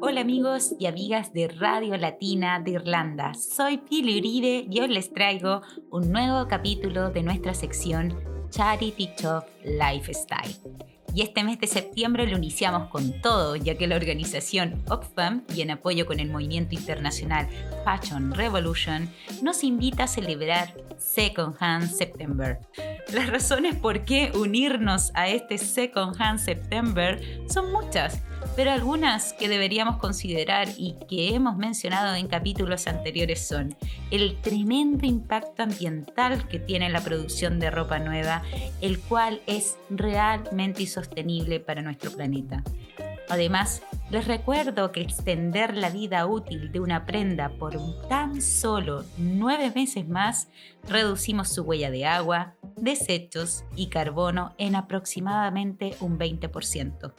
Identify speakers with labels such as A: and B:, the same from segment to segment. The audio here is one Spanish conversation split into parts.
A: Hola amigos y amigas de Radio Latina de Irlanda. Soy Pili Uribe y hoy les traigo un nuevo capítulo de nuestra sección Charity Shop Lifestyle. Y este mes de septiembre lo iniciamos con todo, ya que la organización Oxfam, y en apoyo con el movimiento internacional Fashion Revolution, nos invita a celebrar Second Hand September. Las razones por qué unirnos a este Second Hand September son muchas pero algunas que deberíamos considerar y que hemos mencionado en capítulos anteriores son el tremendo impacto ambiental que tiene la producción de ropa nueva, el cual es realmente insostenible para nuestro planeta. Además, les recuerdo que extender la vida útil de una prenda por tan solo nueve meses más, reducimos su huella de agua, desechos y carbono en aproximadamente un 20%.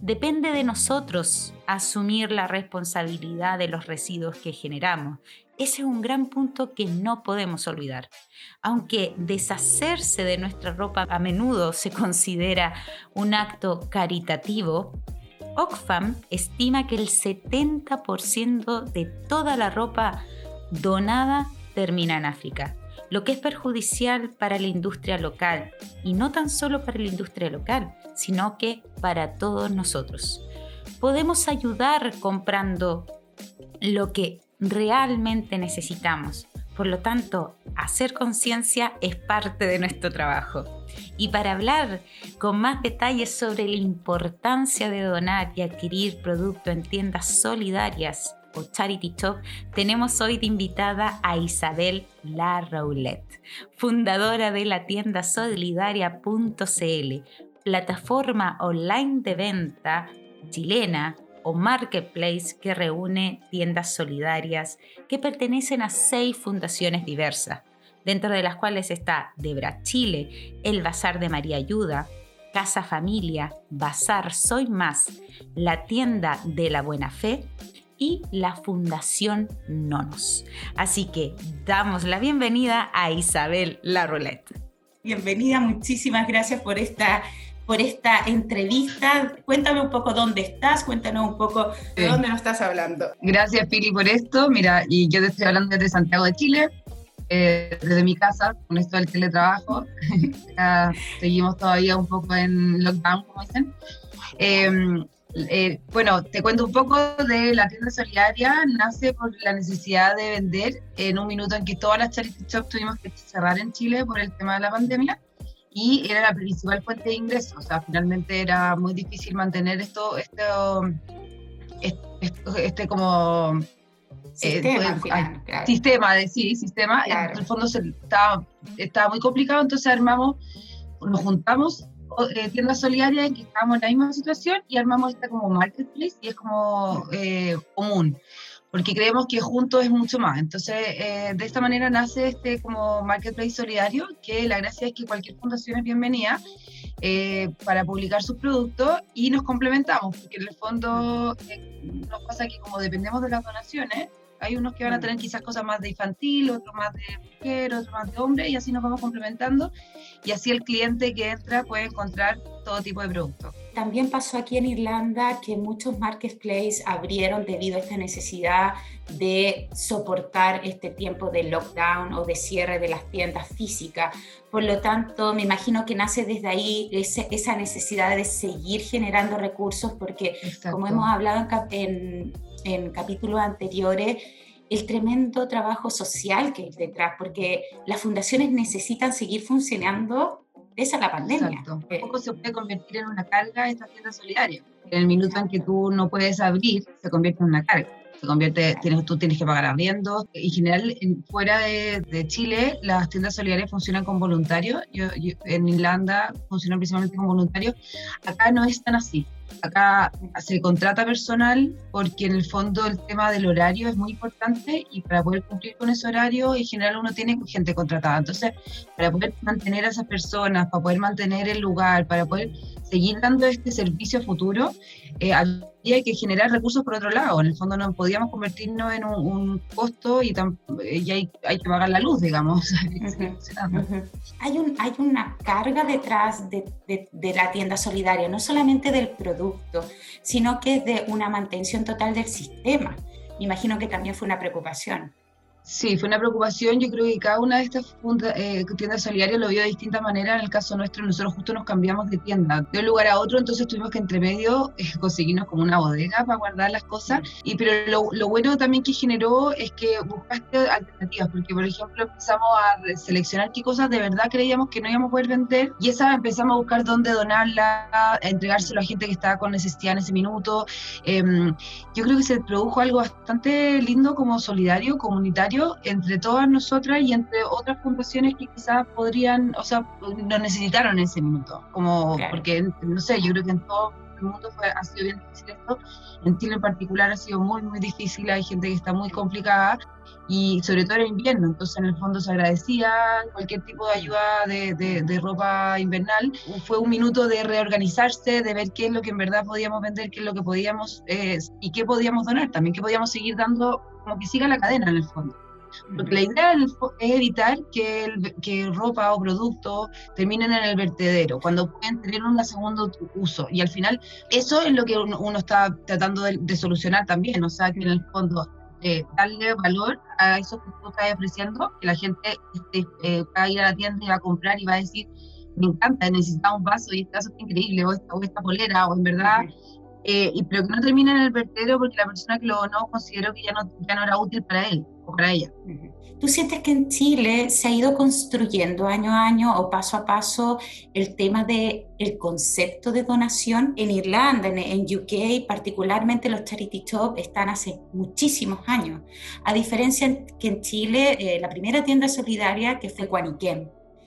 A: Depende de nosotros asumir la responsabilidad de los residuos que generamos. Ese es un gran punto que no podemos olvidar. Aunque deshacerse de nuestra ropa a menudo se considera un acto caritativo, Oxfam estima que el 70% de toda la ropa donada termina en África lo que es perjudicial para la industria local y no tan solo para la industria local, sino que para todos nosotros. Podemos ayudar comprando lo que realmente necesitamos. Por lo tanto, hacer conciencia es parte de nuestro trabajo. Y para hablar con más detalles sobre la importancia de donar y adquirir producto en tiendas solidarias, o Charity Shop, tenemos hoy de invitada a Isabel La Roulette, fundadora de la tienda solidaria.cl, plataforma online de venta chilena o marketplace que reúne tiendas solidarias que pertenecen a seis fundaciones diversas, dentro de las cuales está Debra Chile, el Bazar de María Ayuda, Casa Familia, Bazar Soy Más, la tienda de la Buena Fe y la Fundación Nonos. Así que damos la bienvenida a Isabel La
B: Bienvenida, muchísimas gracias por esta por esta entrevista. Cuéntame un poco dónde estás, cuéntanos un poco de dónde nos estás hablando.
C: Gracias, Pili, por esto. Mira, y yo te estoy hablando desde Santiago de Chile, eh, desde mi casa, con esto del teletrabajo. seguimos todavía un poco en lockdown, como dicen. Eh, eh, bueno, te cuento un poco de la tienda solidaria. Nace por la necesidad de vender en un minuto en que todas las charity shops tuvimos que cerrar en Chile por el tema de la pandemia y era la principal fuente de ingresos. O sea, finalmente era muy difícil mantener esto, esto, este, como
B: sistema,
C: eh, sistema de sí, sistema. En el fondo estaba, estaba muy complicado, entonces armamos, nos juntamos eh, tienda solidaria en que estábamos en la misma situación y armamos esta como marketplace y es como eh, común, porque creemos que juntos es mucho más. Entonces, eh, de esta manera nace este como marketplace solidario, que la gracia es que cualquier fundación es bienvenida para publicar sus productos y nos complementamos, porque en el fondo nos pasa que como dependemos de las donaciones, hay unos que van a tener quizás cosas más de infantil, otros más de mujer, otros más de hombre, y así nos vamos complementando. Y así el cliente que entra puede encontrar todo tipo de productos.
B: También pasó aquí en Irlanda que muchos marketplaces abrieron debido a esta necesidad de soportar este tiempo de lockdown o de cierre de las tiendas físicas. Por lo tanto, me imagino que nace desde ahí esa necesidad de seguir generando recursos porque, como hemos hablado en, en capítulos anteriores, el tremendo trabajo social que hay detrás, porque las fundaciones necesitan seguir funcionando pese a la pandemia.
C: Exacto. Poco se puede convertir en una carga esta tienda solidaria. En el minuto en que tú no puedes abrir, se convierte en una carga se convierte, tienes, tú tienes que pagar arriendo. En general, fuera de, Chile, las tiendas solidarias funcionan con voluntarios. Yo, en Irlanda funcionan principalmente con voluntarios. Acá no es tan así. Acá se contrata personal porque en el fondo el tema del horario es muy importante y para poder cumplir con ese horario en general uno tiene gente contratada. Entonces, para poder mantener a esas personas, para poder mantener el lugar, para poder seguir dando este servicio futuro, eh, había que generar recursos por otro lado. En el fondo no podíamos convertirnos en un, costo y, eh, hay, hay, que pagar la luz, digamos.
A: hay, un, hay una carga detrás de, de, de, la tienda solidaria, no solamente del producto, sino que de una mantención total del sistema. Me imagino que también fue una preocupación.
C: Sí, fue una preocupación. Yo creo que cada una de estas eh, tiendas solidarias lo vio de distinta manera. En el caso nuestro, nosotros justo nos cambiamos de tienda de un lugar a otro, entonces tuvimos que entre medio eh, conseguirnos como una bodega para guardar las cosas. Y pero lo, lo, bueno también que generó es que buscaste alternativas, porque por ejemplo empezamos a seleccionar qué cosas de verdad creíamos que no íbamos a poder vender y esa empezamos a buscar dónde donarla, a entregárselo a gente que estaba con necesidad en ese minuto. Em, yo creo que se produjo algo bastante lindo como solidario, comunitario entre todas nosotras y entre otras fundaciones que quizás podrían, o sea, lo necesitaron en ese minuto, como porque, no sé, yo creo que en todo el mundo fue, ha sido bien difícil esto, en Chile en particular ha sido muy, muy difícil, hay gente que está muy complicada y sobre todo era invierno, entonces en el fondo se agradecía cualquier tipo de ayuda de, de, ropa invernal. Fue un minuto de reorganizarse, de ver qué es lo que en verdad podíamos vender, qué es lo que podíamos eh, y qué podíamos donar también, qué podíamos seguir dando, como que siga la cadena en el fondo. Porque la idea es evitar que, que ropa o productos terminen en el vertedero, cuando pueden tener un segundo uso. Y al final, eso es lo que uno, está tratando de, solucionar también, o sea, que en el fondo eh, darle valor a eso que tú estás ofreciendo, que la gente este, eh, va a ir a la tienda y va a comprar y va a decir, me encanta, necesitaba un vaso y este vaso es increíble, o esta, o esta polera, o en verdad... Eh, y, pero que no termine en el vertedero porque la persona que lo donó consideró que ya no, ya no era útil para él o para ella.
A: ¿Tú sientes que en Chile se ha ido construyendo año a año o paso a paso el tema del el concepto de donación? En Irlanda, en, en, UK, particularmente los charity shop están hace muchísimos años. A diferencia que en Chile, eh, la primera tienda solidaria que fue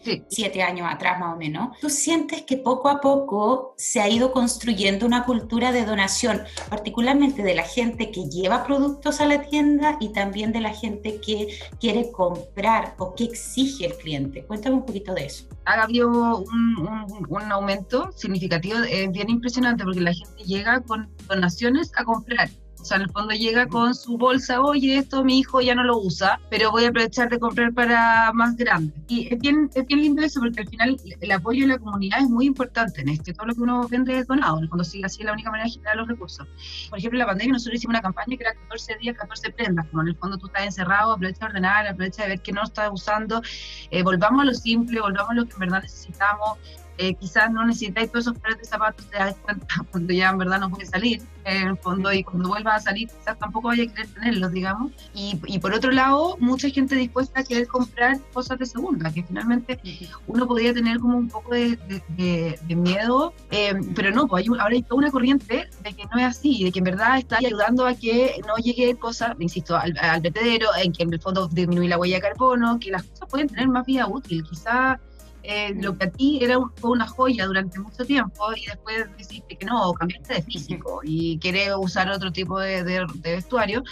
A: Guaniquem, siete años atrás más o menos, ¿tú sientes que poco a poco se ha ido construyendo una cultura de donación, particularmente de la gente que lleva productos a la tienda y también de la gente que quiere comprar o que exige el cliente? Cuéntame un poquito de eso.
C: Ha habido un, un aumento significativo, es bien impresionante porque la gente llega con donaciones a comprar o sea, en el fondo llega con su bolsa, oye, esto mi hijo ya no lo usa, pero voy a aprovechar de comprar para más grande. Y es bien, es bien lindo eso porque al final el apoyo de la comunidad es muy importante en esto. Todo lo que uno vende es donado. En el fondo sigue así es la única manera de generar los recursos. Por ejemplo, en la pandemia nosotros hicimos una campaña que era 14 días, 14 prendas. Como en el fondo tú estás encerrado, aprovecha de ordenar, aprovecha de ver qué no estás usando. Eh, volvamos a lo simple, volvamos a lo que en verdad necesitamos eh, quizás no necesitáis todos esos pares de zapatos, te das cuenta cuando ya en verdad no puedes salir, en el fondo, y cuando vuelvas a salir, quizás tampoco vaya a querer tenerlos, digamos. Y, y, por otro lado, mucha gente dispuesta a querer comprar cosas de segunda, que finalmente uno podría tener como un poco de, de, miedo, eh, pero no, pues hay, ahora hay toda una corriente de que no es así, de que en verdad está ayudando a que no llegue cosas, insisto, al, al vertedero, en que en el fondo disminuye la huella de carbono, que las cosas pueden tener más vida útil, quizás eh, lo que a ti era fue una joya durante mucho tiempo y después decidiste que no, cambiaste de físico y querés usar otro tipo de, de, vestuario,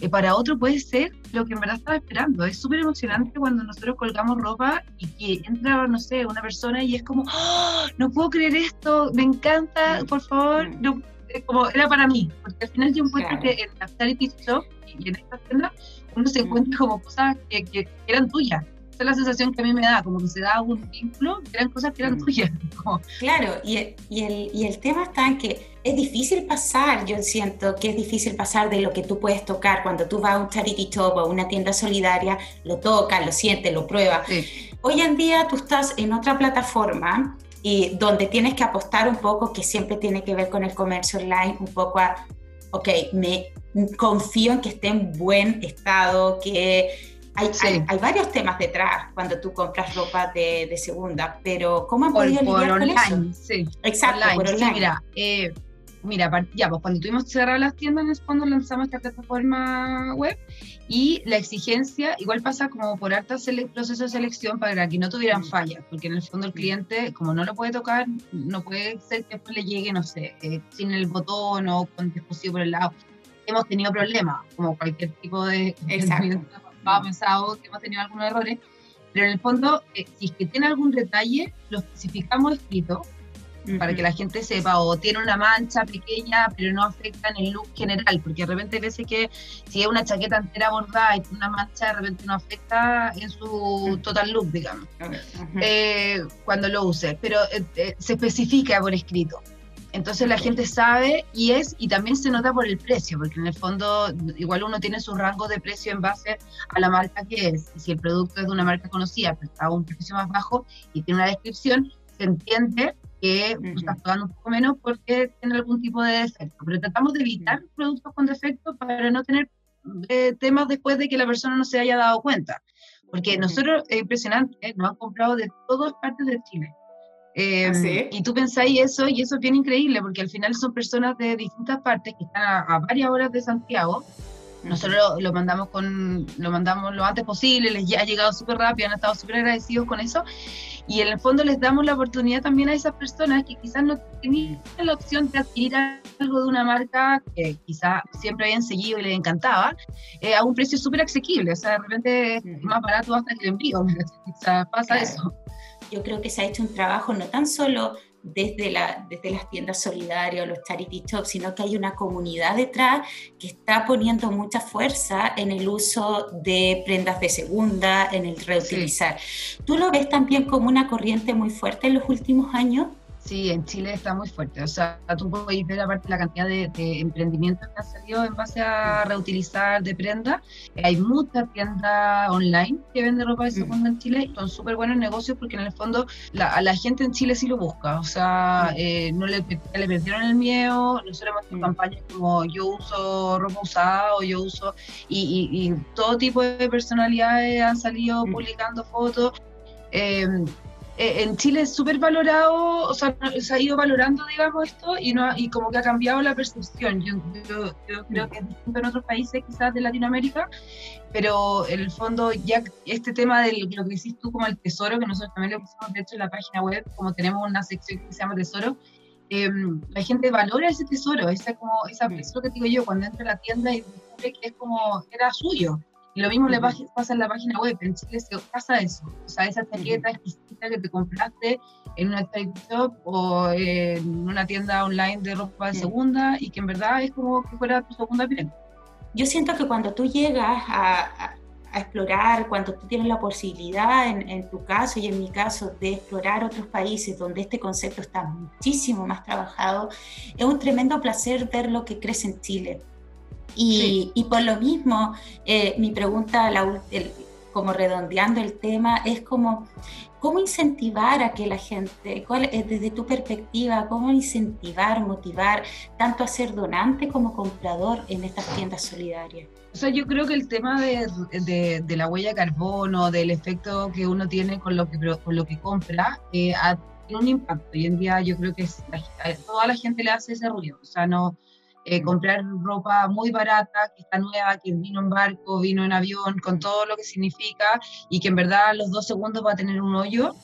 C: eh, para otro puede ser lo que en verdad estaba esperando. Es súper emocionante cuando nosotros colgamos ropa y que entra, no sé, una persona y es como, ¡Oh! no puedo creer esto, me encanta, por favor, no, como era para mí, porque al final yo encuentro que en la Charity Shop y en esta tienda uno se encuentra como cosas que, que eran tuyas es la sensación que a mí me da, como que se da un vínculo, que eran cosas que eran tuyas.
A: Claro, y, y, el, y el tema está en que es difícil pasar, yo siento que es difícil pasar de lo que tú puedes tocar cuando tú vas a un charity shop o a una tienda solidaria, lo tocas, lo sientes, lo pruebas. Hoy en día tú estás en otra plataforma y donde tienes que apostar un poco, que siempre tiene que ver con el comercio online, un poco a, ok, me confío en que esté en buen estado, que hay, hay, varios temas detrás cuando tú compras ropa de, de segunda, pero ¿cómo han podido por, lidiar online, con eso?
C: Sí, Exacto, por online. mira, eh, mira, ya, pues cuando tuvimos cerrar las tiendas, en el fondo lanzamos esta plataforma web y la exigencia igual pasa como por alta proceso de selección para que no tuvieran mm. fallas, porque en el fondo el cliente, como no lo puede tocar, no puede ser que después le llegue, no sé, eh, sin el botón o con dispositivo por el lado. Hemos tenido problemas, como cualquier tipo de...
A: Exacto
C: pensado que hemos tenido algunos errores, pero en el fondo, eh, si es que tiene algún detalle, lo especificamos escrito para que la gente sepa, o tiene una mancha pequeña, pero no afecta en el look general, porque de repente hay veces que si es una chaqueta entera bordada y tiene una mancha, de repente no afecta en su total look, digamos, eh, cuando lo use, pero eh, eh, se especifica por escrito. Entonces la gente sabe y es, y también se nota por el precio, porque en el fondo igual uno tiene su rango de precio en base a la marca que es. Y si el producto es de una marca conocida, pero está a un precio más bajo y tiene una descripción, se entiende que estás pagando un poco menos porque tiene algún tipo de defecto. Pero tratamos de evitar productos con defecto para no tener eh, temas después de que la persona no se haya dado cuenta. Porque nosotros, es impresionante, nos han comprado de todas partes de Chile. Em, ¿Ah, y tú pensáis eso, y eso es bien increíble, porque al final son personas de distintas partes que están a, varias horas de Santiago. Nosotros lo, mandamos con, lo mandamos lo antes posible, les ha llegado súper rápido, han estado súper agradecidos con eso. Y en el fondo les damos la oportunidad también a esas personas que quizás no tenían la opción de adquirir algo de una marca que quizás siempre habían seguido y les encantaba, eh, a un precio súper asequible. O sea, de repente es más barato hasta que el envío. Sea, pasa eso
A: yo creo que se ha hecho un trabajo no tan solo desde, la, desde las tiendas solidarias o los charity shops, sino que hay una comunidad detrás que está poniendo mucha fuerza en el uso de prendas de segunda, en el reutilizar. ¿Tú lo ves también como una corriente muy fuerte en los últimos años?
C: Sí, en Chile está muy fuerte. O sea, tú puedes ver aparte la cantidad de, emprendimientos que han salido en base a reutilizar de prenda. Hay muchas tiendas online que venden ropa de segunda en Chile. Son súper buenos negocios porque en el fondo la, la gente en Chile sí lo busca. O sea, eh, no le, le perdieron el miedo. Nosotros hemos hecho campañas como yo uso ropa usada o yo uso... Y, y, todo tipo de personalidades han salido publicando fotos. Eh, eh, en Chile es súper valorado, o sea, se ha ido valorando, digamos, esto y, no, y como que ha cambiado la percepción. Yo, creo que es distinto en otros países, quizás de Latinoamérica, pero en el fondo ya este tema de lo que decís tú como el tesoro, que nosotros también lo pusimos de hecho en la página web, como tenemos una sección que se llama tesoro, em, la gente valora ese tesoro, esa como, esa, eso que digo yo, cuando entra a la tienda y descubre que es como, era suyo. Y lo mismo le pasa en la página web, en Chile se pasa eso. O sea, esa chaqueta exquisita que te compraste en una trade shop o en una tienda online de ropa de segunda y que en verdad es como que fuera tu segunda piel.
A: Yo siento que cuando tú llegas a, a, explorar, cuando tú tienes la posibilidad, en, en, tu caso y en mi caso, de explorar otros países donde este concepto está muchísimo más trabajado, es un tremendo placer ver lo que crece en Chile y, y por lo mismo, eh, mi pregunta, como redondeando el tema, es como, ¿cómo incentivar a que la gente, cuál, es desde tu perspectiva, cómo incentivar, motivar tanto a ser donante como comprador en estas tiendas solidarias?
C: O sea, yo creo que el tema de, de, la huella de carbono, del efecto que uno tiene con lo que, con lo que compra, eh, tiene un impacto. Hoy en día yo creo que toda la gente le hace ese ruido. O sea, no, eh, comprar ropa muy barata, que está nueva, que vino en barco, vino en avión, con todo lo que significa y que en verdad los dos segundos va a tener un hoyo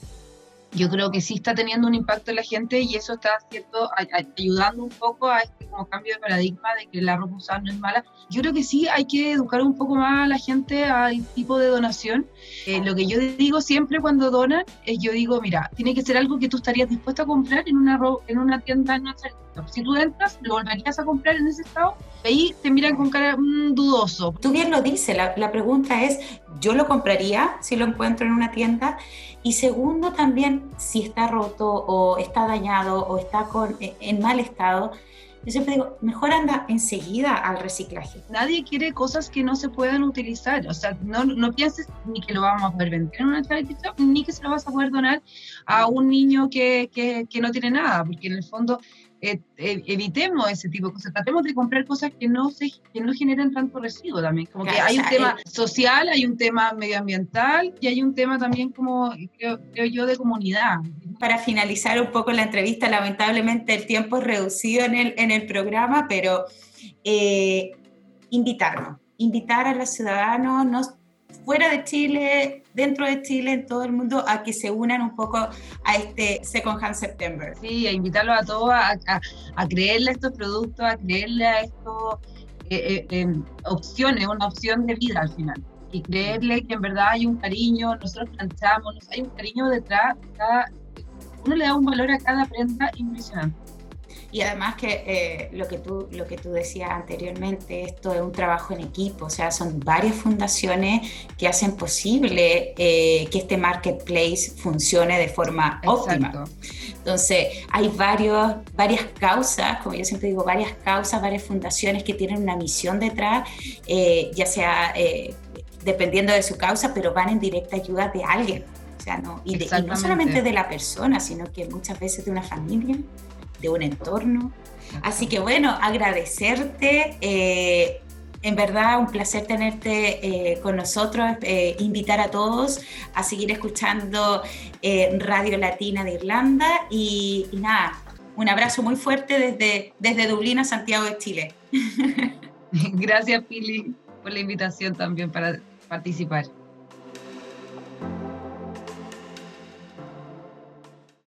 C: yo creo que sí está teniendo un impacto en la gente y eso está haciendo, ayudando un poco a este como cambio de paradigma de que la ropa usada no es mala. Yo creo que sí hay que educar un poco más a la gente al tipo de donación. Eh, lo que yo digo siempre cuando donan es yo digo, mira, tiene que ser algo que tú estarías dispuesto a comprar en una, en una tienda en Si tú entras, lo volverías a comprar en ese estado, ahí te miran con cara mm, dudoso.
A: Tú bien lo dices, la, la pregunta es, ¿yo lo compraría si lo encuentro en una tienda? Y segundo, también si está roto o está dañado o está con, e, en mal estado, yo siempre digo, mejor anda enseguida al reciclaje.
C: Nadie quiere cosas que no se puedan utilizar. O sea, no, no pienses ni que lo vamos a poder vender en una charity shop, ni que se lo vas a poder donar a un niño que, que, que no tiene nada, porque en el fondo eh, eh, evitemos ese tipo de cosas, tratemos de comprar cosas que no se que no generen tanto residuo también, como que hay un tema social, hay un tema medioambiental y hay un tema también como, creo, yo, de comunidad.
A: Para finalizar un poco la entrevista, lamentablemente el tiempo es reducido en el, en el programa, pero eh, invitarnos, invitar a los ciudadanos, no fuera de Chile, dentro de Chile, en todo el mundo, a que se unan un poco a este Second Hand September.
C: Sí, a invitarlos a todos a, a, creerle a estos productos, a creerle a estos eh, eh, opciones, una opción de vida al final. Y creerle que en verdad hay un cariño, nosotros planchamos, hay un cariño detrás de cada uno le da un valor a cada prenda impresionante.
A: Y además que eh, lo, que tú, lo que tú decías anteriormente, esto es un trabajo en equipo, o sea, son varias fundaciones que hacen posible eh, que este marketplace funcione de forma óptima. Entonces, hay varios, varias causas, como yo siempre digo, varias causas, varias fundaciones que tienen una misión detrás, eh, ya sea dependiendo de su causa, pero van en directa ayuda de alguien. Sea, no, y, y no solamente de la persona, sino que muchas veces de una familia, de un entorno. Así que bueno, agradecerte. Eh, en verdad, un placer tenerte eh, con nosotros, eh, invitar a todos a seguir escuchando Radio Latina de Irlanda y, nada, un abrazo muy fuerte desde, desde Dublín a Santiago de Chile.
C: Gracias, Pili, por la invitación también para participar.